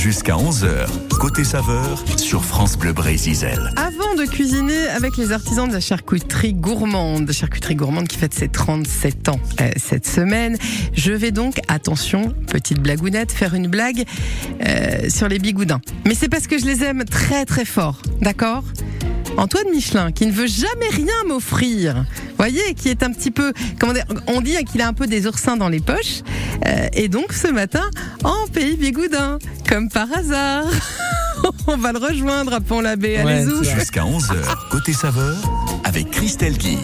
Jusqu'à 11h, côté saveur sur France Bleu Brésil. Avant de cuisiner avec les artisans de la charcuterie gourmande, charcuterie gourmande qui fête ses 37 ans euh, cette semaine, je vais donc, attention, petite blagounette, faire une blague euh, sur les bigoudins. Mais c'est parce que je les aime très très fort, d'accord? Antoine Michelin, qui ne veut jamais rien m'offrir, voyez, qui est un petit peu, comment on dit qu'il a un peu des oursins dans les poches, euh, et donc ce matin, en pays bigoudin, comme par hasard. on va le rejoindre à Pont-l'Abbé, allez-y. Jusqu'à 11h, côté saveur, avec Christelle Guy.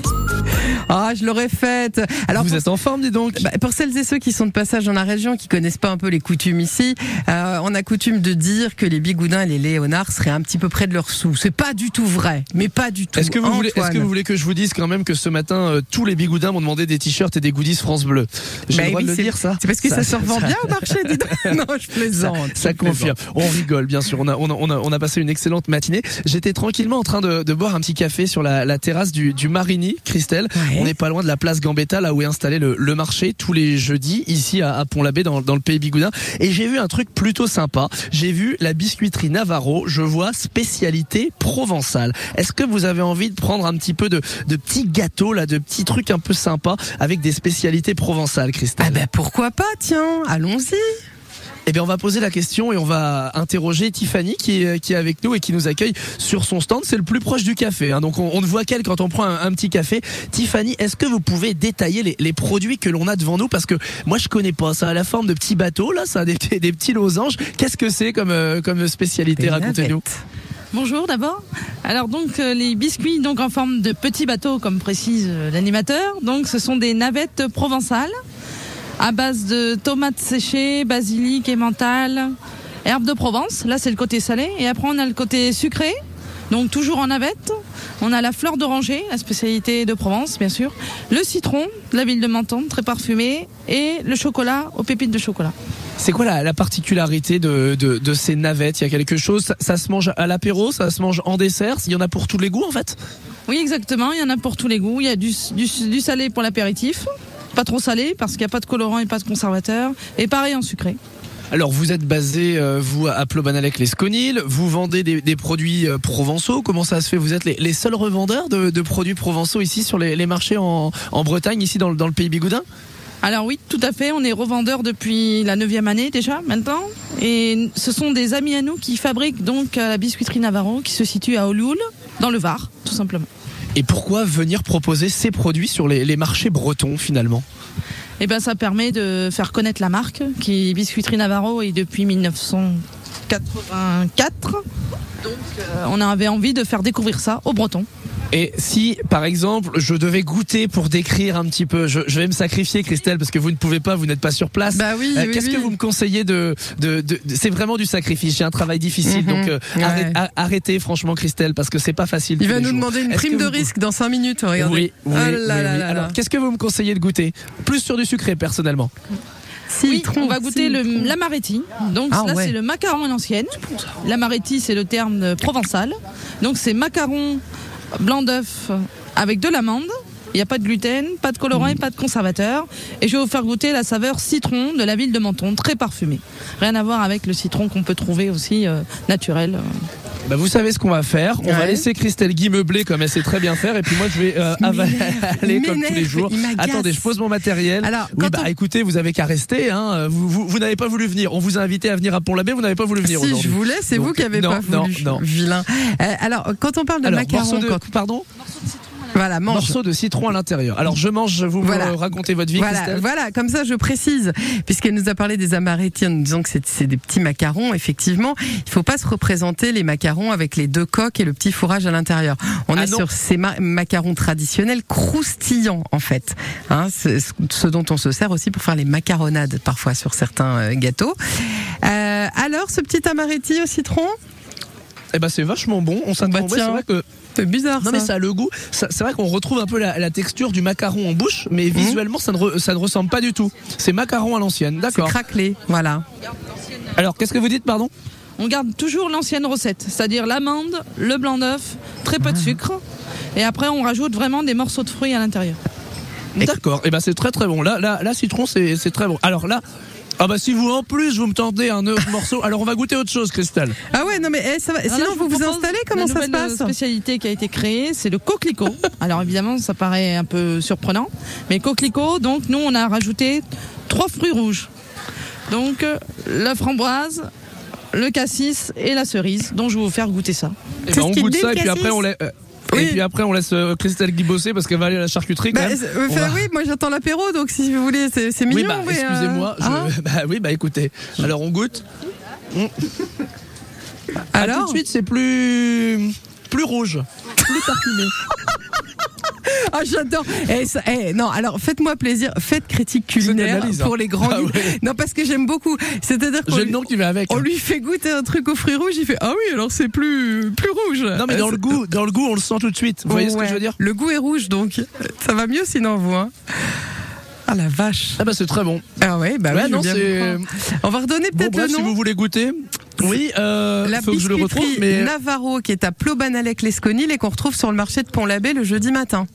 Ah, je l'aurais faite. Alors, Vous pour, êtes en forme, dis donc. bah, pour celles et ceux qui sont de passage dans la région, qui connaissent pas un peu les coutumes ici, euh, on a coutume de dire que les bigoudins et les léonards seraient un petit peu près de leur sous. C'est pas du tout vrai, mais pas du tout. Est-ce que, vous voulez, est-ce que vous voulez que je vous dise quand même que ce matin, euh, tous les bigoudins m'ont demandé des t-shirts et des goodies France Bleu? J'ai Bah le droit oui, de le c'est- dire, ça C'est parce que ça, se revend ça- bien au marché, dis donc. Non, je Ça, plaisante. ça je confirme. plaisante. On rigole, bien sûr. On a, on a, on a, on a passé une excellente matinée. J'étais tranquillement en train de, de boire un petit café sur la, la terrasse du, du Marigny, Christelle. Ouais. On n'est pas loin de la place Gambetta, là où est installé le, le marché tous les jeudis, ici à, à Pont-l'Abbé, dans, dans le pays Bigoudin. Et j'ai vu un truc plutôt sympa. J'ai vu la biscuiterie Navarro. Je vois spécialité provençale. Est-ce que vous avez envie de prendre un petit peu de, de petits gâteaux, là, de petits trucs un peu sympas avec des spécialités provençales, Christelle? Ah ben pourquoi pas, tiens, allons-y. Eh bien, on va poser la question et on va interroger Tiffany qui est, qui est avec nous et qui nous accueille sur son stand. C'est le plus proche du café, hein. donc on, on ne voit qu'elle quand on prend un, un petit café. Tiffany, est-ce que vous pouvez détailler les, les produits que l'on a devant nous? Parce que moi, je connais pas. Ça a la forme de petits bateaux, là, ça a des, des petits losanges. Qu'est-ce que c'est comme, euh, comme spécialité? Racontez-nous. Bonjour d'abord. Alors donc euh, les biscuits donc en forme de petits bateaux comme précise euh, l'animateur. Donc ce sont des navettes provençales à base de tomates séchées, basilic, emmental, herbes de Provence. Là c'est le côté salé et après on a le côté sucré. Donc toujours en navette. On a la fleur d'oranger, la spécialité de Provence bien sûr, le citron de la ville de Menton, très parfumé et le chocolat aux pépites de chocolat. C'est quoi la, la particularité de, de, de ces navettes? Il y a quelque chose, ça, ça se mange à l'apéro, ça se mange en dessert, il y en a pour tous les goûts en fait? Oui, exactement. Il y en a pour tous les goûts. Il y a du, du, du salé pour l'apéritif, pas trop salé parce qu'il n'y a pas de colorant et pas de conservateur. Et pareil en sucré. Alors vous êtes basé, euh, vous, à Plobanalec les Sconil, vous vendez des, des produits euh, provençaux, comment ça se fait? Vous êtes les, les seuls revendeurs de, de produits provençaux ici sur les, les marchés en, en Bretagne, ici dans, le- dans le pays bigoudin Alors oui, tout à fait. On est revendeur depuis la neuvième année déjà maintenant. Et ce sont des amis à nous qui fabriquent donc à la biscuiterie Navarro qui se situe à Olioul, dans le Var, tout simplement. Et pourquoi venir proposer ces produits sur les, marchés bretons finalement? Et ben ça permet de faire connaître la marque qui est Biscuiterie Navarro et depuis 1984. Donc euh, on avait envie de faire découvrir ça aux Bretons. Et si, par exemple, je devais goûter pour décrire un petit peu, je, je vais me sacrifier, Christelle, parce que vous ne pouvez pas, vous n'êtes pas sur place. Bah oui, Euh, oui, Qu'est-ce oui. que vous me conseillez de, de, de- de- C'est vraiment du sacrifice. J'ai un travail difficile, Mhm. donc euh, Ouais. arrêtez, franchement, Christelle, parce que c'est pas facile. Il va nous jours. demander une prime de vous- risque dans 5 minutes, regardez. Oui, oui, Oh là oui, là oui. là là. Alors, qu'est-ce que vous me conseillez de goûter? Plus sur du sucré, personnellement. Oui, Citron, on va goûter l'amaretti. Donc Ah là, ouais. c'est le macaron à l'ancienne. L'amaretti, c'est le terme provençal. Donc c'est macaron blanc d'œuf avec de l'amande. Il n'y a pas de gluten, pas de colorant et pas de conservateur. Et je vais vous faire goûter la saveur citron de la ville de Menton, très parfumée. Rien à voir avec le citron qu'on peut trouver aussi euh, naturel. Bah, vous savez ce qu'on va faire. On va laisser Christelle Guy meubler comme elle sait très bien faire, et puis moi je vais euh, avaler comme tous les jours. Attendez, je pose mon matériel. Alors, oui, bah on- écoutez, vous avez qu'à rester. Hein. Vous, vous, vous n'avez pas voulu venir. On vous a invité à venir à Pont-l'Abbé, vous n'avez pas voulu venir Si aujourd'hui. je voulais, c'est vous qui avez non, pas non, voulu. non. Vilain. Euh, alors, quand on parle de Alors, macaron, morceau de, quand- pardon, voilà, mange. morceau de citron à l'intérieur. Alors je mange, vous Voilà. me racontez votre vie, Voilà, Christelle. voilà, comme ça je précise, puisqu'elle nous a parlé des amaretti en nous disant que c'est des petits macarons, effectivement, il faut pas se représenter les macarons avec les deux coques et le petit fourrage à l'intérieur. On Ah est non. sur ces ma- macarons traditionnels croustillants en fait, hein, ce dont on se sert aussi pour faire les macaronades parfois sur certains euh, gâteaux. Euh, alors ce petit amaretti au citron, Eh ben c'est vachement bon. On s'attend. Bah, c'est vrai que c'est bizarre non ça. mais ça a le goût. C'est vrai qu'on retrouve un peu la, la texture du macaron en bouche, mais visuellement ça ne, re- ça ne ressemble pas du tout. C'est macaron à l'ancienne. Mhm. C'est D'accord. craquelé, voilà. Alors qu'est-ce que vous dites, pardon? On garde toujours l'ancienne recette, c'est-à-dire l'amande, le blanc d'œuf, très peu de sucre. Et après, on rajoute vraiment des morceaux de fruits à l'intérieur. D'accord. Et ben c'est très très bon. Là, là, là citron, c'est très bon. Alors là, Ah bah si vous en plus vous me tendez un autre morceau, alors on va goûter autre chose, Cristal. Ah ouais, non mais eh, ça va. Alors là, Sinon, vous vous installez Comment la ça se nouvelle, passe euh, spécialité qui a été créée, c'est le coquelicot. Alors évidemment, ça paraît un peu surprenant, mais coquelicot. Donc nous, on a rajouté trois fruits rouges. Donc euh, la framboise, le cassis et la cerise. Donc je vais vous faire goûter ça. Et ben ce on goûte ça et puis après on laisse. Oui. Et puis après on laisse euh, Christelle Guy bosser parce qu'elle va aller à la charcuterie quand Bah, même. euh, On enfin, va- oui, moi j'attends l'apéro, donc si vous voulez, c'est c'est mignon. Oui bah euh, excusez-moi. je- hein Bah oui bah écoutez. Alors on goûte. Ah, tout Alors de suite c'est plus plus rouge, plus parfumé. Ah, j'adore. Eh, ça- eh, non, alors faites-moi plaisir, faites critique culinaire analyse, hein. pour les grands. Ah guides. ouais. Non, parce que j'aime beaucoup. C'est-à-dire qu'on J'ai le lui, nom qui va avec. on lui fait goûter un truc aux fruits rouges, il fait ah oui, alors c'est plus plus rouge. Non mais dans le goût, dans le goût on le sent tout de suite. Vous voyez ce que Ouais. je veux dire? Le goût est rouge, donc ça va mieux sinon vous. Hein. Ah la vache. Ah bah c'est très bon. Ah ouais, bah Ouais, oui, non, c'est-. On va redonner Bon peut-être bref, le si nom. vous voulez goûter. Oui, euh, La faut que je le retrouve mais Navarro qui est à Plobanalec-Lesconil et qu'on retrouve sur le marché de Pont-l'Abbé le jeudi matin.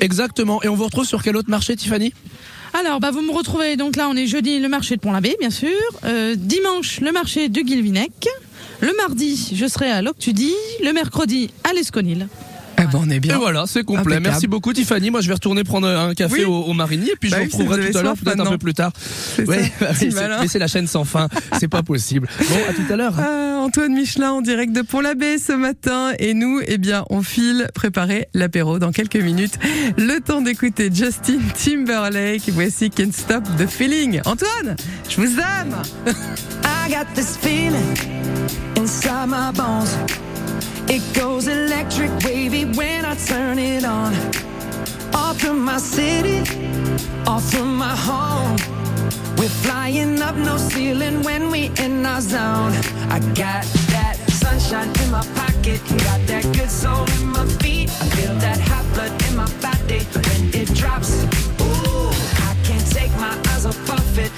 exactement. Et on vous retrouve sur quel autre marché Tiffany? Alors, bah, vous me retrouvez, donc là, on est jeudi, le marché de Pont-l'Abbé, bien sûr. Euh, dimanche, le marché de Guilvinec. Le mardi, je serai à Loctudy. Le mercredi, à l'Esconil. Eh ben on est Et bien. voilà, c'est complet. Impeccable. Merci beaucoup Tiffany. Moi je vais retourner prendre un café Oui. au, au Marigny et puis Bah je oui, vous retrouverai tout à l'heure, peut-être un peu plus tard. Ouais, bah oui, mais c'est la chaîne sans fin, c'est pas possible. Bon, à tout à l'heure. Euh, Antoine Michelin en direct de Pont-l'Abbé ce matin et nous, eh bien, on file préparer l'apéro dans quelques minutes. Le temps d'écouter Justin Timberlake. Voici Can't Stop the Feeling. Antoine, je vous aime. I got this feeling inside my bones. It goes electric wavy when I turn it on. Off from my city, off from my home. We're flying up no ceiling when we in our zone. I got that sunshine in my pocket, got that good soul in my feet. I feel that hot blood in my body when it drops. Ooh, I can't take my eyes off of it,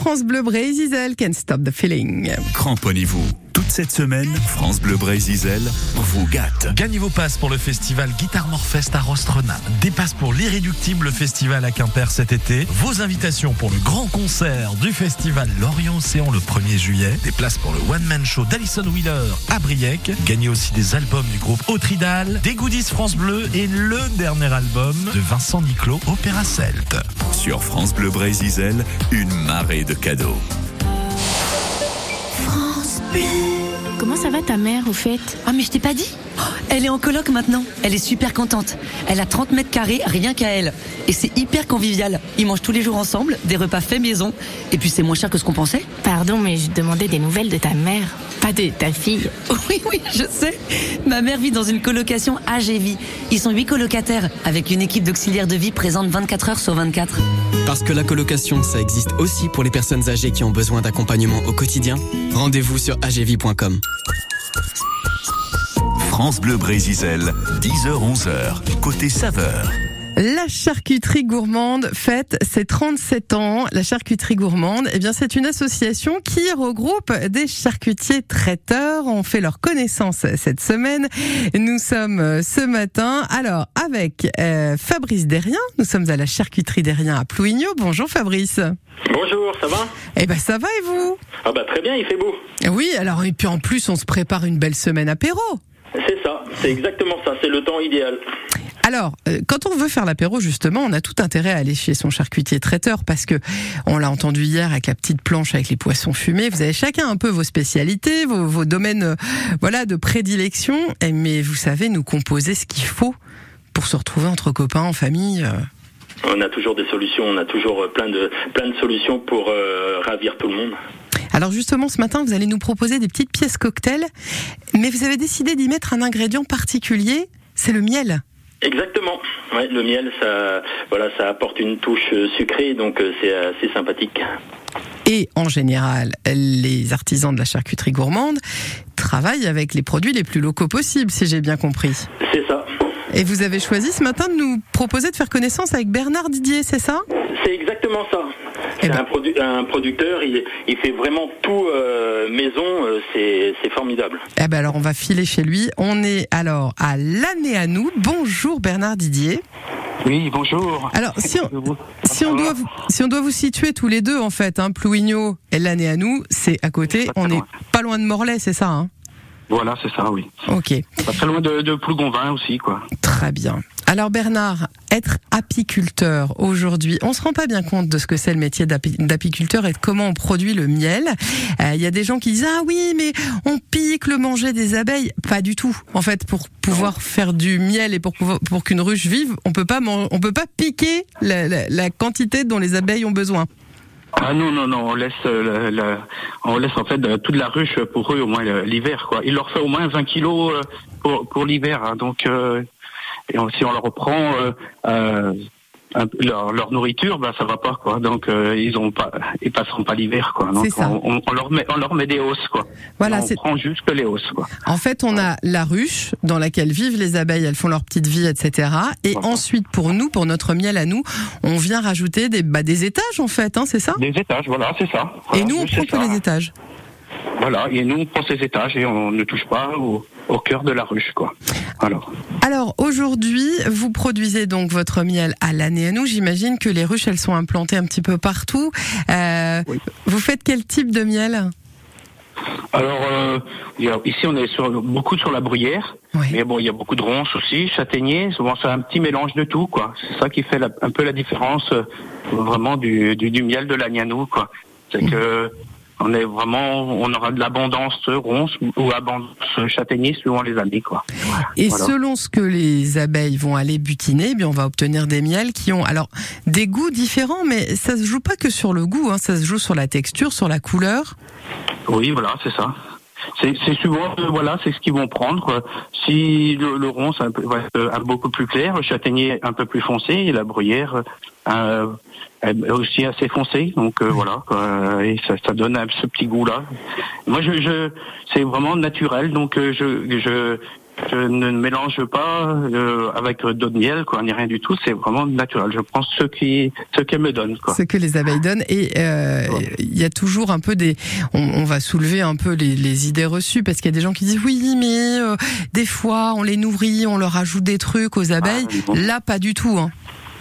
France Bleu Bray Zizel, Can't Stop the Feeling. Cramponnez-vous. Cette semaine, France Bleu Brésil vous gâte. Gagnez vos passes pour le festival Guitar Morfest à Rostrenin. Des passes pour l'irréductible festival à Quimper cet été. Vos invitations pour le grand concert du festival Lorient Océan le 1er juillet. Des places pour le One Man Show d'Alison Wheeler à Briec. Gagnez aussi des albums du groupe Autridal, des goodies France Bleu et le dernier album de Vincent Niclot, Opéra Celte. Sur France Bleu Brésil, une marée de cadeaux. Comment ça va ta mère au fait? Ah mais je t'ai pas dit Elle est en coloc maintenant. Elle est super contente. Elle a 30 mètres carrés rien qu'à elle. Et c'est hyper convivial. Ils mangent tous les jours ensemble, des repas faits maison. Et puis c'est moins cher que ce qu'on pensait. Pardon mais je demandais des nouvelles de ta mère, pas de ta fille. Oui, oui, je sais. Ma mère vit dans une colocation AGV. Ils sont huit colocataires, avec une équipe d'auxiliaires de vie présente 24 heures sur 24. Parce que la colocation, ça existe aussi pour les personnes âgées qui ont besoin d'accompagnement au quotidien. Rendez-vous sur agv.com. France Bleu Brésil, 10h-11h, côté saveur. La charcuterie gourmande fête ses 37 ans. La charcuterie gourmande, eh bien, c'est une association qui regroupe des charcutiers traiteurs. On fait leur connaissance cette semaine. Nous sommes euh, ce matin, alors, avec euh, Fabrice Derrien. Nous sommes à la charcuterie Derrien à Plouigneau. Bonjour Fabrice. Bonjour, ça va? Eh ben, ça va et vous? Ah bah très bien, il fait beau. Oui, alors, et puis en plus, on se prépare une belle semaine apéro. C'est ça, c'est exactement ça, c'est le temps idéal. Alors, euh, quand on veut faire l'apéro, justement, on a tout intérêt à aller chez son charcutier traiteur parce que on l'a entendu hier avec la petite planche avec les poissons fumés. Vous avez chacun un peu vos spécialités, vos, vos domaines, euh, voilà, de prédilection. Mais vous savez nous composer ce qu'il faut pour se retrouver entre copains, en famille. euh. On a toujours des solutions, on a toujours plein de, plein de solutions pour euh, ravir tout le monde. Alors justement, ce matin, vous allez nous proposer des petites pièces cocktail, mais vous avez décidé d'y mettre un ingrédient particulier, c'est le miel. Exactement. Ouais, le miel, ça, voilà, ça apporte une touche euh, sucrée, donc euh, c'est assez sympathique. Et en général, les artisans de la charcuterie gourmande travaillent avec les produits les plus locaux possibles, si j'ai bien compris. C'est ça. Et vous avez choisi ce matin de nous proposer de faire connaissance avec Bernard Didier, c'est ça? C'est exactement ça. Eh C'est ben. un, produ- un producteur, il, il fait vraiment tout euh, maison, euh, c'est formidable. Eh ben alors on va filer chez lui. On est alors à l'année à nous. Bonjour Bernard Didier. Oui, bonjour. Alors si on, si on doit vous, si on doit vous situer tous les deux en fait, hein, Plouigneau et l'année à nous, c'est à côté. On est loin. pas loin de Morlaix, c'est ça hein? Voilà, c'est ça, oui. Ok, Pas très loin de, de Plougonvin aussi, quoi. Très bien. Alors Bernard, être apiculteur aujourd'hui, on se rend pas bien compte de ce que c'est le métier d'api- d'apiculteur et de comment on produit le miel. Euh, Il y a des gens qui disent ah oui mais on pique le manger des abeilles, pas du tout. En fait, pour pouvoir faire du miel et pour pour qu'une ruche vive, on peut pas on peut pas piquer la, la- la quantité dont les abeilles ont besoin. Ah non, non, non, on laisse, euh, la- la- on laisse en fait euh, toute la ruche pour eux au moins euh, l'hiver, quoi. Il leur fait au moins 20 kilos euh, pour, pour l'hiver, hein. donc euh, et on- si on leur reprend euh, euh, leur, leur nourriture, bah ça va pas, quoi. Donc euh, ils ont pas, ils passeront pas l'hiver, quoi. Donc C'est ça. on, on- on leur met, on leur met des hausses, quoi. Voilà, on prend juste que les hausses, quoi. En fait, on a la ruche dans laquelle vivent les abeilles, elles font leur petite vie, etc. Et Voilà. ensuite, pour nous, pour notre miel à nous, on vient rajouter des, bah, des étages, en fait, hein, c'est ça? Des étages, voilà, c'est ça. Et nous, on prend ça. les étages. Voilà, et nous on prend ces étages et on ne touche pas au cœur de la ruche, quoi. Alors, Alors, aujourd'hui, vous produisez donc votre miel à l'année à nous. J'imagine que les ruches, elles sont implantées un petit peu partout. Euh, Oui. Vous faites quel type de miel? Alors euh, ici on est sur, beaucoup sur la bruyère, Oui. mais bon il y a beaucoup de ronces aussi, châtaigniers. Souvent c'est un petit mélange de tout, quoi. C'est ça qui fait la- un peu la différence euh, vraiment du, du, du miel de l'agnanou, quoi. C'est que on est vraiment, on aura de l'abondance ronce ou abondance châtaignier suivant les années, quoi. Et Voilà. selon ce que les abeilles vont aller butiner, eh bien on va obtenir des miels qui ont alors des goûts différents, mais ça se joue pas que sur le goût, hein, ça se joue sur la texture, sur la couleur. Oui, voilà, c'est ça. C'est souvent, euh, voilà, c'est ce qu'ils vont prendre. Si le, le rond, c'est un, peu- euh, un beaucoup plus clair, le châtaignier un peu plus foncé, et la bruyère euh, aussi assez foncée. Donc euh, voilà, quoi. et ça, ça donne un- ce petit goût-là. Moi, je, je c'est vraiment naturel, donc euh, je, je Je ne mélange pas euh, avec d'eau de miel, quoi, ni rien du tout. C'est vraiment naturel. Je prends ce qui, ce qu'elles me donnent, quoi. Ce que les abeilles donnent. Et euh, il y a toujours un peu des. On, on va soulever un peu les, les idées reçues parce qu'il y a des gens qui disent oui, mais euh, des fois on les nourrit, on leur ajoute des trucs aux abeilles. bon. Là, pas du tout. Hein.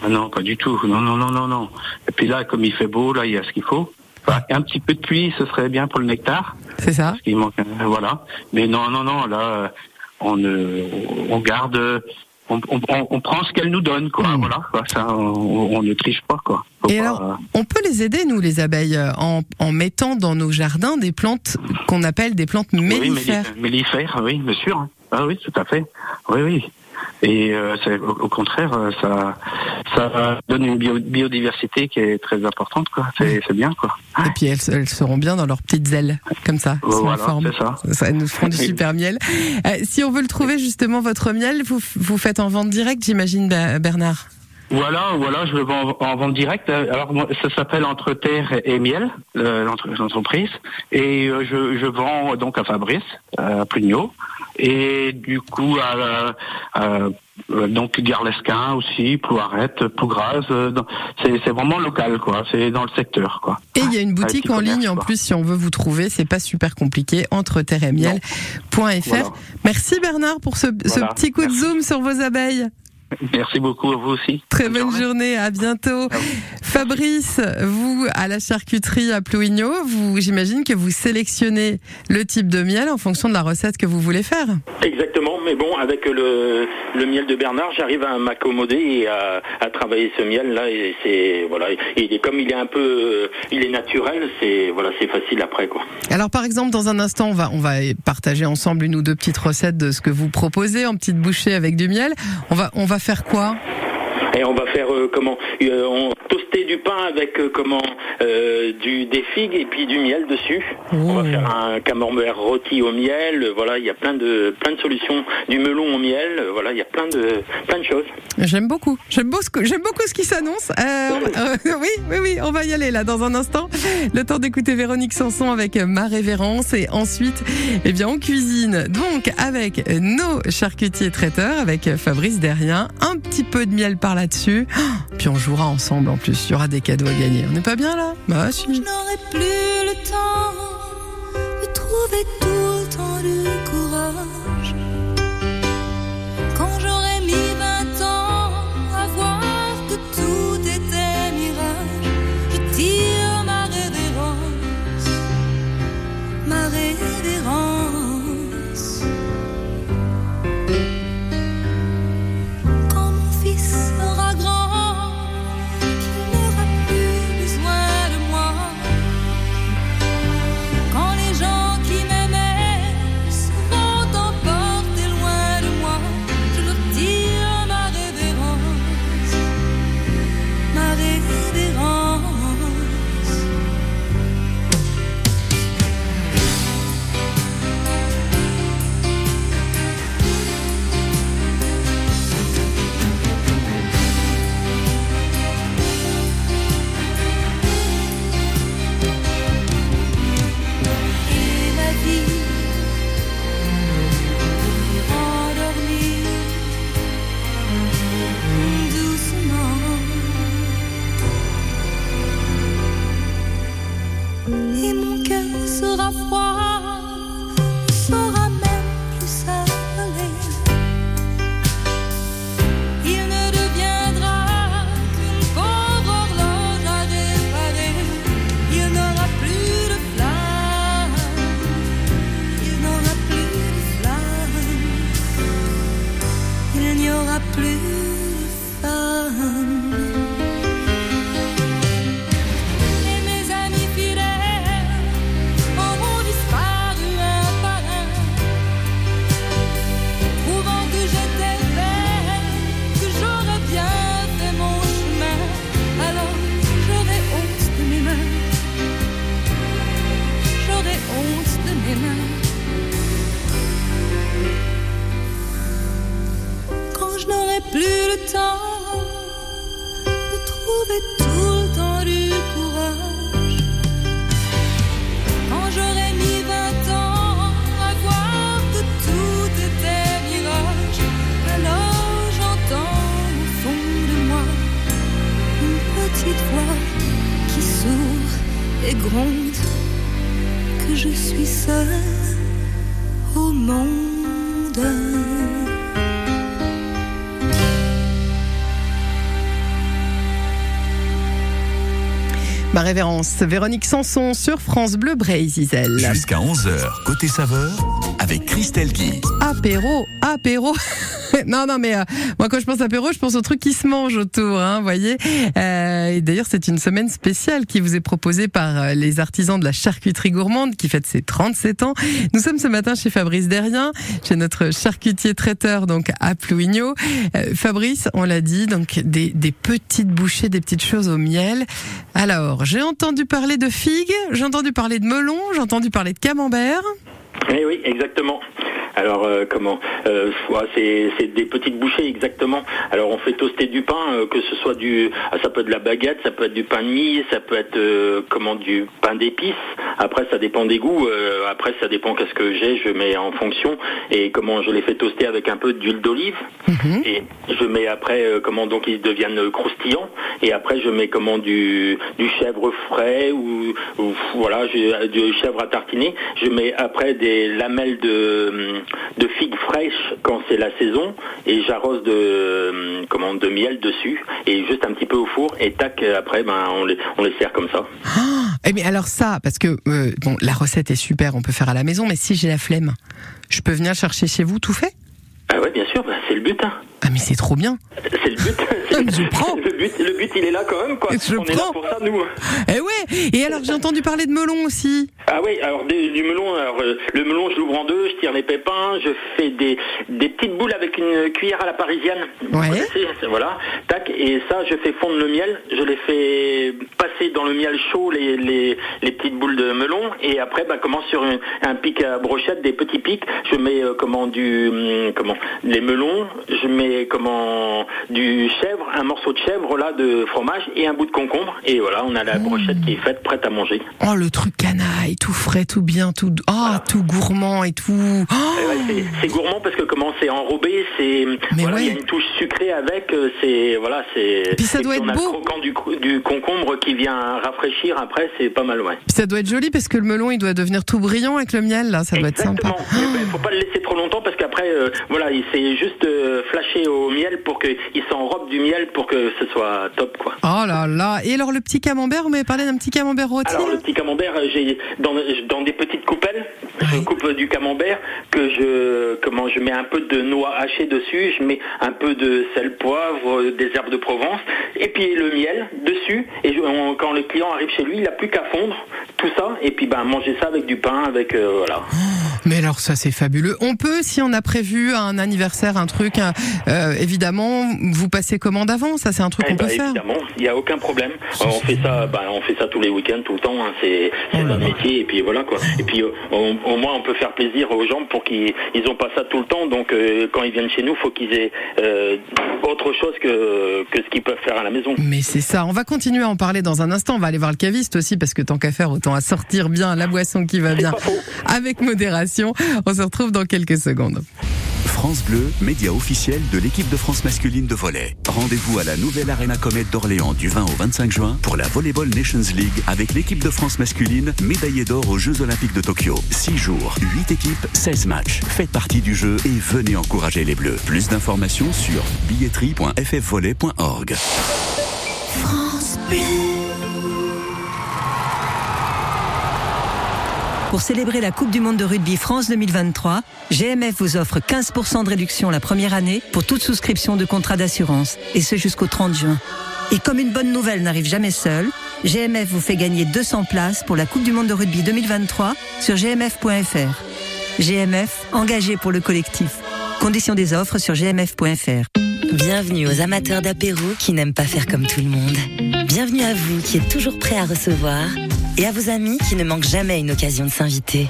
Ah non, pas du tout. Non, non, non, non, non. Et puis là, comme il fait beau, là, il y a ce qu'il faut. Enfin, un petit peu de pluie, ce serait bien pour le nectar. C'est ça. Parce qu'il manque, voilà. Mais non, non, non. Là, on, euh, on garde, on, on, on- prend ce qu'elle nous donne, quoi. Voilà. Quoi. Ça, on, on ne triche pas, quoi. Faut Et pas, alors, on peut les aider, nous, les abeilles, euh, en, en mettant dans nos jardins des plantes qu'on appelle des plantes Oui, mellifères? melli- mellifères, oui, bien sûr. Ah oui, tout à fait. Oui, oui. Et euh, au, au contraire, euh, ça, ça donne une bio- biodiversité qui est très importante, quoi. C'est c'est bien, quoi. Et puis elles, elles seront bien dans leurs petites ailes, comme ça, elles en Voilà, forme. c'est ça. Ça nous feront du super miel. Euh, si on veut le trouver justement votre miel, vous vous faites en vente directe, j'imagine, Ber- Bernard. Voilà, voilà, je le vends en, en vente directe. Alors moi, ça s'appelle Entre Terre et Miel, euh, l'entre- l'entreprise, et euh, je, je vends donc à Fabrice, à Plugnot, et du coup à, à- euh, donc Garlesquin aussi, Plouarette, Plougras. euh, c'est c'est vraiment local, quoi. C'est dans le secteur, quoi. Et il y a une boutique en ligne en quoi. plus si on veut vous trouver, c'est pas super compliqué, entre terre et miel.fr. Voilà. Merci Bernard pour ce, ce petit coup de zoom sur vos abeilles. Merci beaucoup à vous aussi. Très bonne journée, à bientôt. Fabrice, vous à la charcuterie à Plouigneau, vous j'imagine que vous sélectionnez le type de miel en fonction de la recette que vous voulez faire. Exactement, mais bon, avec le, le miel de Bernard, j'arrive à m'accommoder et à, à travailler ce miel là, et c'est voilà, il est comme il est un peu, euh, il est naturel, c'est voilà, c'est facile après quoi. Alors par exemple, dans un instant, on va on va partager ensemble une ou deux petites recettes de ce que vous proposez en petites bouchées avec du miel. On va on va faire quoi? Et on va faire euh, comment euh, on toaster du pain avec euh, comment du des figues et puis du miel dessus. On va faire un camembert rôti au miel. Voilà, il y a plein de plein de solutions. Du melon au miel. Voilà, il y a plein de plein de choses. J'aime beaucoup. J'aime beaucoup, j'aime beaucoup ce qui s'annonce. Euh, oui, oui, oui, on va y aller là dans un instant. Le temps d'écouter Véronique Sanson avec ma révérence et ensuite, eh bien, on cuisine donc avec nos charcutiers traiteurs, avec Fabrice Derrien, un petit peu de miel par là-dessus. Ah, Puis on jouera ensemble en plus. Il y aura des cadeaux à gagner. On n'est pas bien là? Bah si. Monde. Ma révérence, Véronique Sanson sur France Bleu Brésil. Jusqu'à 11h, côté saveur, avec Christelle Guy. Apéro, apéro. Non, non, mais euh, moi quand je pense apéro, je pense aux trucs qui se mangent autour, hein, voyez. Euh, et d'ailleurs, c'est une semaine spéciale qui vous est proposée par euh, les artisans de la charcuterie gourmande qui fête ses 37 ans. Nous sommes ce matin chez Fabrice Derrien, chez notre charcutier traiteur donc à Plouigneau. Euh, Fabrice, on l'a dit, donc des, des petites bouchées, des petites choses au miel. Alors, j'ai entendu parler de figues, j'ai entendu parler de melon, j'ai entendu parler de camembert. Oui, oui, exactement. Alors euh, comment euh, c'est, des petites bouchées exactement. Alors on fait toaster du pain, euh, que ce soit du, ah, ça peut être de la baguette, ça peut être du pain de mie, ça peut être euh, comment du pain d'épices. Après ça dépend des goûts. Après ça dépend qu'est-ce que j'ai, je mets en fonction et comment je les fais toaster avec un peu d'huile d'olive. Et je mets après comment donc ils deviennent croustillants et après je mets comment du du chèvre frais ou, ou voilà du chèvre à tartiner. Je mets après des lamelles de de figues fraîches quand c'est la saison et j'arrose de comment de miel dessus et juste un petit peu au four et tac après ben on les on les sert comme ça. Eh bien alors ça, parce que euh, bon, la recette est super, on peut faire à la maison, mais si j'ai la flemme, je peux venir chercher chez vous tout fait? Ah ouais bien sûr, ben, c'est le but. Hein. Ah mais c'est trop bien. C'est le but. je prends. Le but, le but, il est là quand même, quoi. Je On est là prends. pour ça, nous. Eh ouais. Et alors j'ai entendu parler de melon aussi. Ah oui, alors des- du melon, alors, euh, le melon, je l'ouvre en deux, je tire les pépins, je fais des, des petites boules avec une cuillère à la parisienne. Ouais. voilà, tac, et ça, je fais fondre le miel, je les fais passer dans le miel chaud, les, les, les petites boules de melon, et après, bah, comment sur un, un pic à brochette, des petits pics, je mets euh, comment du, hum, comment, les melons, je mets comment du chèvre, un morceau de chèvre là de fromage et un bout de concombre, et voilà, on a la brochette qui est faite, prête à manger. Oh le truc canaille, tout frais, tout bien, tout oh, tout gourmand et tout. Oh, Eh ouais, c'est- c'est gourmand parce que comment c'est enrobé, c'est voilà, il y a une touche sucrée avec, euh, c'est voilà, c'est. Puis ça doit on être a beau. Le croquant du, co- du concombre qui vient rafraîchir après, c'est pas mal, ouais. Puis ça doit être joli parce que le melon il doit devenir tout brillant avec le miel là, ça doit être sympa. Ben, faut pas le laisser trop longtemps parce qu'après, euh, voilà, il s'est juste euh, flashé au miel pour qu'il s'enrobe du miel pour que ce soit top, quoi. Oh là là. Et alors le petit camembert, vous m'avez parlé d'un petit camembert rôti Alors le petit camembert, euh, j'ai dans, dans des petites coupelles, je coupe du camembert que je comment je mets un peu de noix hachées dessus, je mets un peu de sel, poivre, des herbes de Provence et puis le miel dessus et je- on- quand le client arrive chez lui, il n'a plus qu'à fondre tout ça et puis ben manger ça avec du pain avec euh, voilà. Mais alors ça c'est fabuleux. On peut, si on a prévu un anniversaire, un truc, un- euh, évidemment, vous passez commande avant. Ça c'est un truc Eh qu'on peut ben, faire. évidemment, il n'y a aucun problème. Euh, on fait ça, ben, on fait ça tous les week-ends, tout le temps. hein. C'est c'est notre métier et puis voilà quoi. Et puis euh, au, au moins on peut faire plaisir aux gens pour qu'ils ils ont pas ça tout le temps. Donc euh, quand ils viennent chez nous, faut qu'ils aient euh, autre chose que que ce qu'ils peuvent faire à la maison. Mais c'est ça. On va continuer à en parler dans un instant. On va aller voir le caviste aussi parce que tant qu'à faire, autant à sortir bien la boisson qui va bien avec modération. On se retrouve dans quelques secondes. France Bleu, média officiel de l'équipe de France masculine de volley. Rendez-vous à la nouvelle Arena Comet d'Orléans du 20 au 25 juin pour la Volleyball Nations League avec l'équipe de France masculine médaillée d'or aux Jeux Olympiques de Tokyo. 6 jours, 8 équipes, 16 matchs. Faites partie du jeu et venez encourager les Bleus. Plus d'informations sur billetterie.ffvolley.org. France Bleu. Pour célébrer la Coupe du Monde de rugby France 2023, GMF vous offre 15% de réduction la première année pour toute souscription de contrat d'assurance, et ce jusqu'au 30 juin. Et comme une bonne nouvelle n'arrive jamais seule, GMF vous fait gagner 200 places pour la Coupe du Monde de rugby 2023 sur gmf.fr. GMF, engagé pour le collectif. Conditions des offres sur gmf.fr. Bienvenue aux amateurs d'apéro qui n'aiment pas faire comme tout le monde. Bienvenue à vous qui êtes toujours prêts à recevoir et à vos amis qui ne manquent jamais une occasion de s'inviter.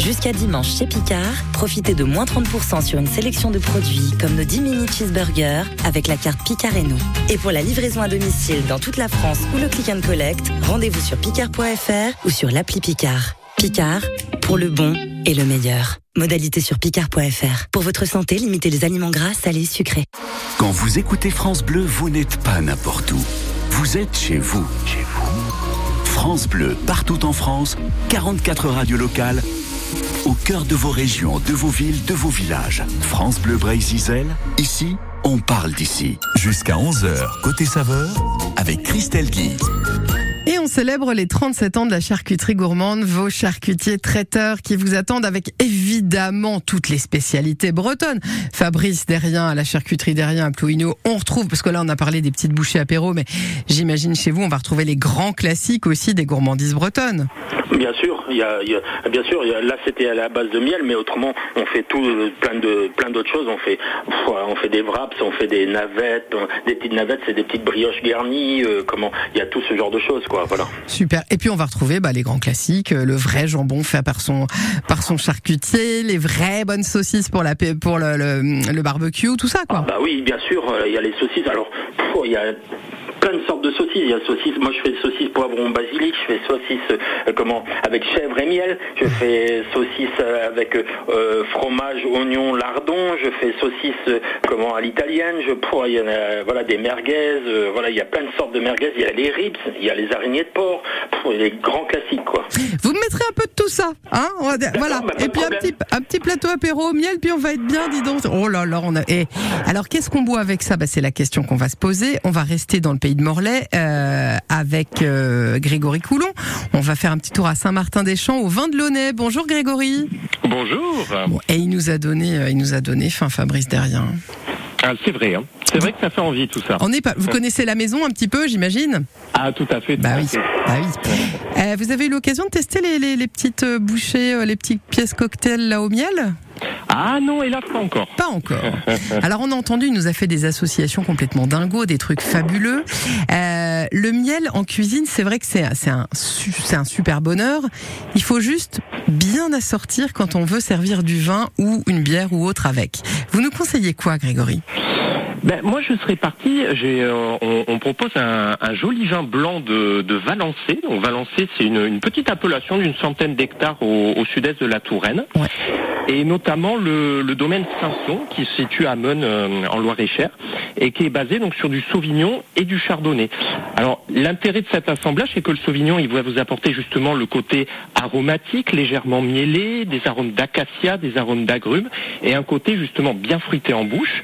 Jusqu'à dimanche chez Picard, profitez de moins 30% sur une sélection de produits comme nos 10 mini cheeseburgers avec la carte Picard et nous. Et pour la livraison à domicile dans toute la France ou le click and collect, rendez-vous sur picard.fr ou sur l'appli Picard. Picard, pour le bon et le meilleur. Modalité sur picard.fr. Pour votre santé, limitez les aliments gras, salés, sucrés. Quand vous écoutez France Bleu, vous n'êtes pas n'importe où. Vous êtes chez vous. Chez vous. France Bleu, partout en France, 44 radios locales, au cœur de vos régions, de vos villes, de vos villages. France Bleu Brésil, ici, on parle d'ici. Jusqu'à 11h, côté saveur, avec Christelle Guy. Et on célèbre les 37 ans de la charcuterie gourmande, vos charcutiers traiteurs qui vous attendent avec évidemment toutes les spécialités bretonnes. Fabrice Derrien à la charcuterie Derrien à on retrouve, parce que là on a parlé des petites bouchées apéro, mais j'imagine chez vous on va retrouver les grands classiques aussi des gourmandises bretonnes. Bien sûr, il y a, bien sûr, là c'était à la base de miel, mais autrement on fait tout euh, plein de plein d'autres choses. On fait on fait des wraps, on fait des navettes, des petites navettes, c'est des petites brioches garnies. euh, comment Il y a tout ce genre de choses, quoi. Voilà. Super. Et puis on va retrouver bah, les grands classiques, euh, le vrai jambon fait par son par son charcutier, les vraies bonnes saucisses pour la pour le, le, le barbecue, tout ça quoi. Bah oui, bien sûr, euh, il y a les saucisses. Alors, il y a plein de sortes de saucisses. Il y a saucisses, moi je fais saucisses poivron basilic, je fais saucisses euh, comment avec chèvre et miel, je fais saucisses euh, avec euh, fromage, oignon, lardon, je fais saucisses euh, comment à l'italienne, je pff, il y en a voilà des merguez, voilà, il y a plein de sortes de merguez, il y a les ribs, il y a les araignées de porc, les grands classiques quoi. Vous me mettrez un peu de tout ça, hein on va dire- Voilà. bah, Et puis un petit un petit plateau apéro au miel, puis on va être bien, dis donc. Oh là là, on a. Et alors qu'est-ce qu'on boit avec ça? Bah, c'est la question qu'on va se poser. On va rester dans le pays Morlaix euh, avec euh, Grégory Coulon. On va faire un petit tour à Saint-Martin-des-Champs au vin de Launay. Bonjour Grégory. Bonjour. Bon, et il nous a donné, euh, il nous a donné fin Fabrice Derrien. Ah, c'est vrai, hein. c'est vrai que ça fait envie tout ça. On est pas. Vous connaissez la maison un petit peu, j'imagine? Ah, tout à fait. tout Bah à oui. fait. Bah oui. Euh, vous avez eu l'occasion de tester les, les, les petites bouchées, les petites pièces cocktail là au miel? Ah non, hélas, pas encore. Pas encore. Alors on a entendu, il nous a fait des associations complètement dingos, des trucs fabuleux. Euh, le miel en cuisine, c'est vrai que c'est un un super bonheur. Il faut juste bien assortir quand on veut servir du vin ou une bière ou autre avec. Vous nous conseillez quoi, Grégory? Ben, moi, je serais parti. J'ai, euh, on, on propose un, un joli vin blanc de, de Valençay. Donc, Valençay, c'est une, une petite appellation d'une centaine d'hectares au, au sud-est de la Touraine. Et notamment le, le domaine Saint-Son, qui se situe à Meun, euh, en Loire-et-Cher, et qui est basé donc sur du Sauvignon et du Chardonnay. Alors, l'intérêt de cet assemblage, c'est que le Sauvignon, il va vous apporter justement le côté aromatique, légèrement mielé, des arômes d'acacia, des arômes d'agrumes, et un côté justement bien fruité en bouche.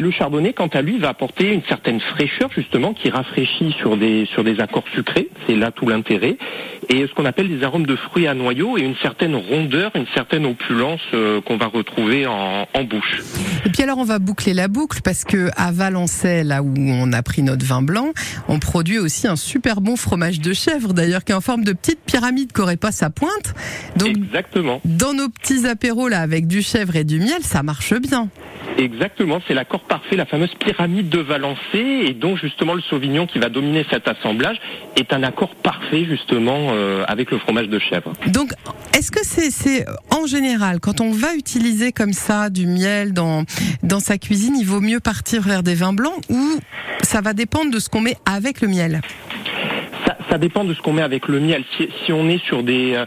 Et le chardonnay, quant à lui, va apporter une certaine fraîcheur justement qui rafraîchit sur des sur des accords sucrés. C'est là tout l'intérêt. Et ce qu'on appelle des arômes de fruits à noyaux et une certaine rondeur, une certaine opulence euh, qu'on va retrouver en, en bouche. Et puis alors on va boucler la boucle parce que à Valençay, là où on a pris notre vin blanc, on produit aussi un super bon fromage de chèvre d'ailleurs qui est en forme de petite pyramide qui aurait pas sa pointe. Donc Exactement. dans nos petits apéros là avec du chèvre et du miel, ça marche bien. Exactement, c'est l'accord parfait, la fameuse pyramide de Valençay, et donc justement le Sauvignon qui va dominer cet assemblage est un accord parfait justement euh, avec le fromage de chèvre. Donc, est-ce que c'est en général quand on va utiliser comme ça du miel dans dans sa cuisine, il vaut mieux partir vers des vins blancs ou ça va dépendre de ce qu'on met avec le miel? Ça, ça dépend de ce qu'on met avec le miel. Si, si on est sur des euh,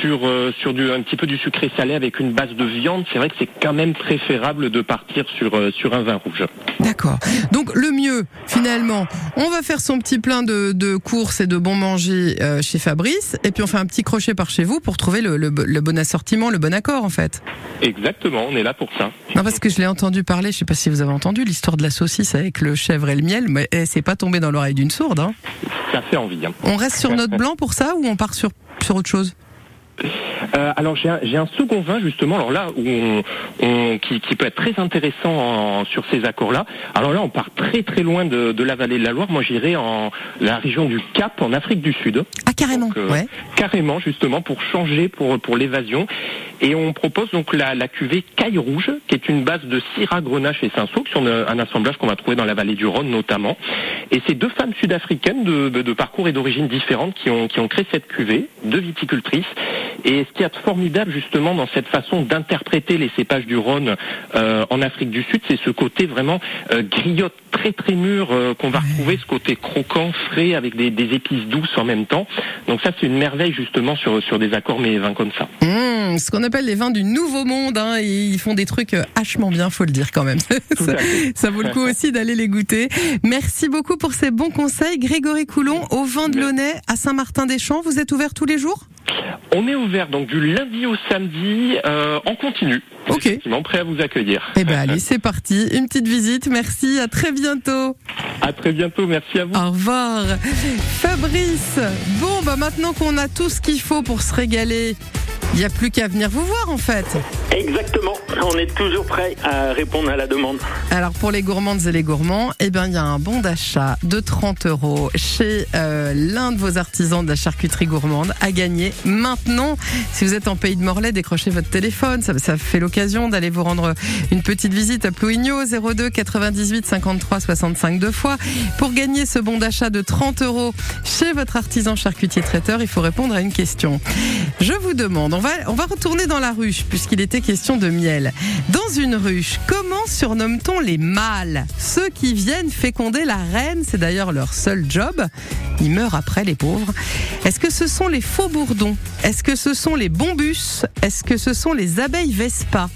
sur euh, sur du un petit peu du sucré salé avec une base de viande, c'est vrai que c'est quand même préférable de partir sur euh, sur un vin rouge. D'accord. Donc le mieux, finalement, on va faire son petit plein de, de courses et de bon manger euh, chez Fabrice, et puis on fait un petit crochet par chez vous pour trouver le, le, le bon assortiment, le bon accord en fait. Exactement, on est là pour ça. Non parce que je l'ai entendu parler, je sais pas si vous avez entendu l'histoire de la saucisse avec le chèvre et le miel, mais eh, c'est pas tombé dans l'oreille d'une sourde. Hein. Ça fait envie. hein. On reste sur notre blanc pour ça ou on part sur sur autre chose? Euh, alors j'ai un, un second vin justement, alors là où on, on- qui, qui peut être très intéressant en- sur ces accords-là. Alors là on part très très loin de, de la vallée de la Loire. Moi j'irai en la région du Cap en Afrique du Sud. Ah carrément. Donc, euh, ouais. Carrément justement pour changer pour pour l'évasion. Et on propose donc la, la cuvée Caille Rouge, qui est une base de Syrah, Grenache et Cinsault, qui sont un, un assemblage qu'on va trouver dans la vallée du Rhône notamment. Et c'est deux femmes sud-africaines de, de- de parcours et d'origines différentes qui ont, qui ont créé cette cuvée, deux viticultrices. Et ce qu'il y a de formidable justement dans cette façon d'interpréter les cépages du Rhône euh, en Afrique du Sud, c'est ce côté vraiment euh, griotte très très mûr euh, qu'on va retrouver, ce côté croquant, frais, avec des, des épices douces en même temps. Donc ça, c'est une merveille justement sur, sur des accords mais vins comme ça. Mmh, ce qu'on appelle les vins du Nouveau Monde, hein, et ils font des trucs euh, hachement bien, faut le dire quand même. ça, ça vaut le coup aussi d'aller les goûter. Merci beaucoup pour ces bons conseils, Grégory Coulon, au vin de Launay à Saint-Martin-des-Champs. Vous êtes ouvert tous les jours? On est ouvert donc du lundi au samedi euh, en continu. Ok. Effectivement, prêt à vous accueillir. Eh ben allez, c'est parti. Une petite visite. Merci. À très bientôt. À très bientôt. Merci à vous. Au revoir. Fabrice. Bon, bah maintenant qu'on a tout ce qu'il faut pour se régaler, il n'y a plus qu'à venir vous voir en fait. Exactement, on est toujours prêt à répondre à la demande. Alors pour les gourmandes et les gourmands, eh ben il y a un bon d'achat de 30 euros chez euh, l'un de vos artisans de la charcuterie gourmande à gagner maintenant. Si vous êtes en pays de Morlaix, décrochez votre téléphone. Ça, ça fait l'occasion d'aller vous rendre une petite visite à Plouigno 02 98 53 65 deux fois. Pour gagner ce bon d'achat de 30 euros chez votre artisan charcutier traiteur, il faut répondre à une question. Je vous demande, on va, on va retourner dans la ruche puisqu'il était question de miel. Dans une ruche, comment surnomme-t-on les mâles? Ceux qui viennent féconder la reine, c'est d'ailleurs leur seul job. Ils meurent après, les pauvres. Est-ce que ce sont les faux bourdons? Est-ce que ce sont les bombus? Est-ce que ce sont les abeilles Vespa?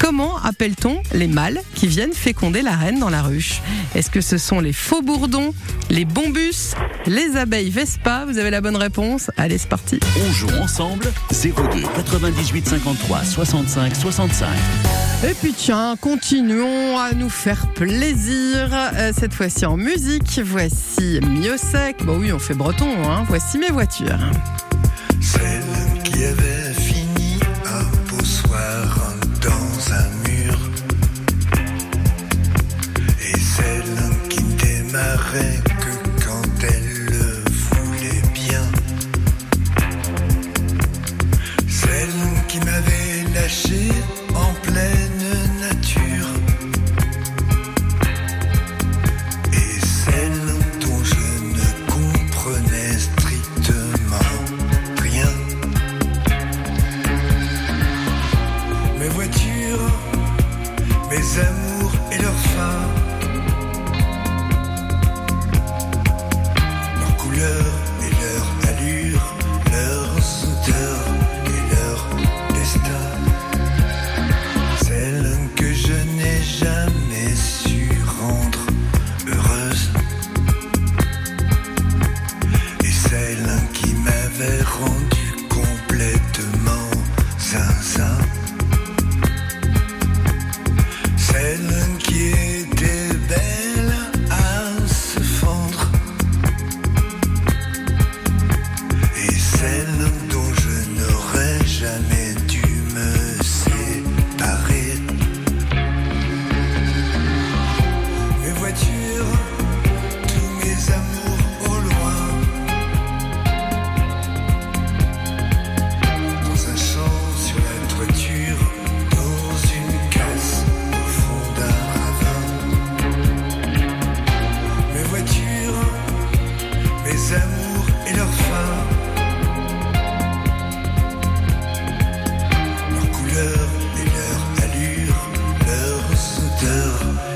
Comment appelle-t-on les mâles qui viennent féconder la reine dans la ruche Est-ce que ce sont les faux bourdons, les bombus, les abeilles Vespa Vous avez la bonne réponse Allez, c'est parti. On joue ensemble 02 98 53 65 65. Et puis tiens, continuons à nous faire plaisir. Euh, cette fois-ci en musique, voici Miosec. Bon oui, on fait breton, hein. Voici mes voitures.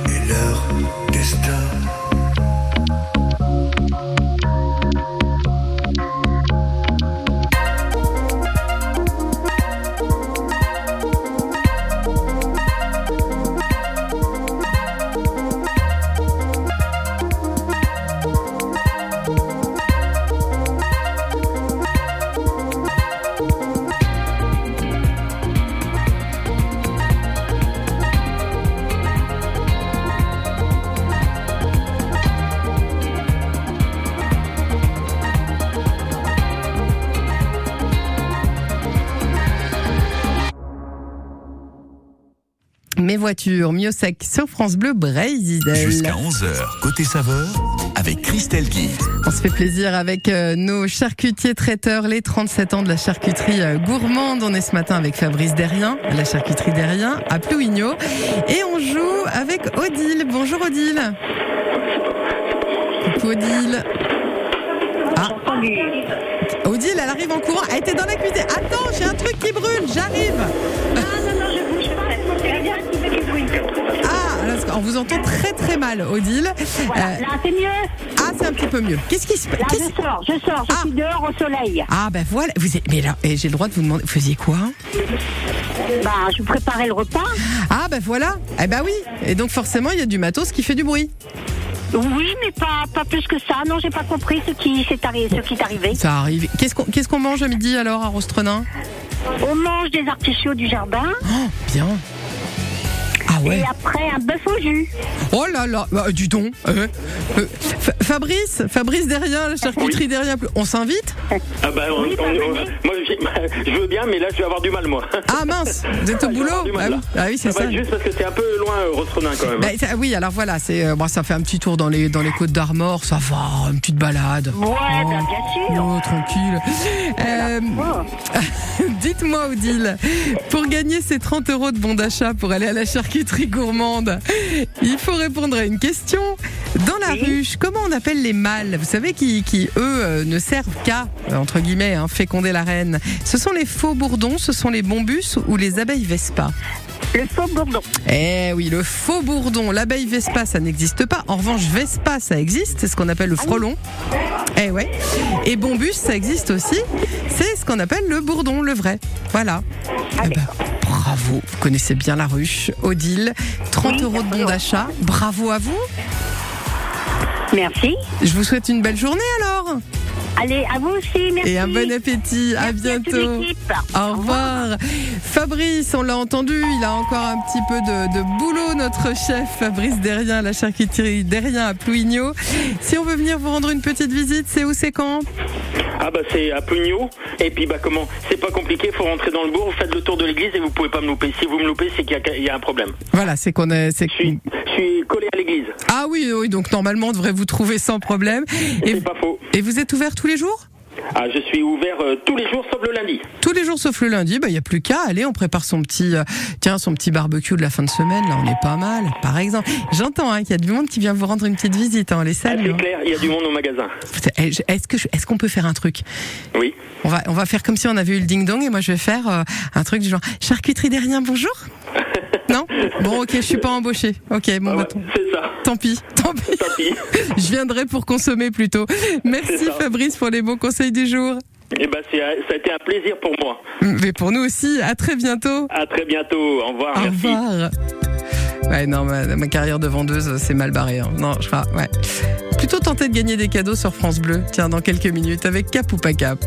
Et leur destin. Mes voitures, Miosec sur France Bleu, Brésil. Jusqu'à 11h, côté saveur, avec Christelle Guy. On se fait plaisir avec euh, nos charcutiers traiteurs, les 37 ans de la charcuterie euh, gourmande. On est ce matin avec Fabrice Derrien, à la charcuterie Derrien, à Plouigno. Et on joue avec Odile. Bonjour Odile. Coucou Odile. Ah. Odile, elle arrive en courant. elle était dans la cuisine. Attends, j'ai un truc qui brûle, j'arrive. On vous entend très très mal, Odile. Voilà, Euh, là, c'est mieux. ah, c'est un petit peu mieux. Qu'est-ce qui se passe Là, je sors, je sors. Je suis dehors au soleil. Ah, ben voilà. Vous êtes... Mais là, j'ai le droit de vous demander. Vous faisiez quoi? Bah, je préparais le repas. Ah, ben voilà. Eh ben oui. Et donc, forcément, il y a du matos qui fait du bruit. Oui, mais pas, pas plus que ça. Non, j'ai pas compris ce qui s'est arri- ce qui est arrivé. Ça arrive. Qu'est-ce qu'on qu'est-ce qu'on mange à midi alors à Rostrenin On mange des artichauts du jardin. Oh, bien. Ah ouais. Et après, un bœuf au jus. Oh là là, bah, dis donc. Euh, euh, Fa- Fabrice, Fabrice derrière, la charcuterie derrière. On s'invite Ah bah, on- on- on- moi, j'ai- je veux bien, mais là, je vais avoir du mal, moi. Ah mince, vous êtes au vais boulot du mal, Ah oui, ah oui, c'est va ça. juste parce que c'est un peu loin, euh, Rostronin, quand même. Bah, ça- oui, alors voilà, c'est euh, bon, ça fait un petit tour dans les dans les côtes d'Armor, ça va, une petite balade. Ouais, bah, bien sûr. Oh, tranquille. Euh, Dites-moi, Odile, pour gagner ces 30 euros de bon d'achat pour aller à la charcuterie gourmande, il faut répondre à une question. Dans la ruche, comment on appelle les mâles? Vous savez, qui, qui eux, euh, ne servent qu'à, euh, entre guillemets, hein, féconder la reine? Ce sont les faux bourdons, ce sont les bombus ou les abeilles Vespa? Le faux bourdon. eh oui, le faux bourdon, l'abeille Vespa, ça n'existe pas. En revanche, Vespa, ça existe, c'est ce qu'on appelle le frelon. Eh ouais. Et Bombus, ça existe aussi. C'est ce qu'on appelle le bourdon, le vrai. Voilà. Eh ben, bravo, vous connaissez bien la ruche. Odile, 30 euros de bon d'achat. Bravo à vous. Merci. Je vous souhaite une belle journée alors. Allez, à vous aussi, merci. Et un bon appétit. À Merci à toute bientôt. l'équipe. Au revoir. Fabrice, on l'a entendu, il a encore un petit peu de, de boulot, notre chef Fabrice Derrien, la charcuterie Derrien à Plouigneau. Si on veut venir vous rendre une petite visite, c'est où, c'est quand? Ah bah c'est à Pugno et puis bah comment? C'est pas compliqué faut rentrer dans le bourg vous faites le tour de l'église et vous pouvez pas me louper si vous me loupez c'est qu'il y a- il y, a un problème Voilà, c'est qu'on est. c'est- je suis collé à l'église Ah oui, oui, donc normalement on devrait vous trouver sans problème. Et, c'est pas faux et vous êtes ouvert tous les jours ah je suis ouvert euh, tous les jours sauf le lundi. Tous les jours sauf le lundi, bah il y a plus qu'à aller, on prépare son petit euh, tiens son petit barbecue de la fin de semaine, là on est pas mal par exemple. J'entends hein, qu'il y a du monde qui vient vous rendre une petite visite hein, les Ah, salles. c'est clair il y a du monde au magasin. Eh, Est-ce que je- est-ce qu'on peut faire un truc? Oui. On va on va faire comme si on avait eu le ding dong et moi je vais faire euh, un truc du genre. Charcuterie derrière bonjour. non Bon ok je suis pas embauché. Ok bon bah, tant- c'est ça tant pis tant pis. tant pis je viendrai pour consommer plutôt. Merci. Fabrice pour les bons conseils du jour. bah c'est ça a été un plaisir pour moi Mais pour nous aussi. À très bientôt. à très bientôt au revoir Au merci revoir. Ouais, non, ma, ma carrière de vendeuse, c'est mal barré. hein. Non, je crois, ouais. Plutôt tenter de gagner des cadeaux sur France Bleu. Tiens, dans quelques minutes, avec Cap ou pas Cap.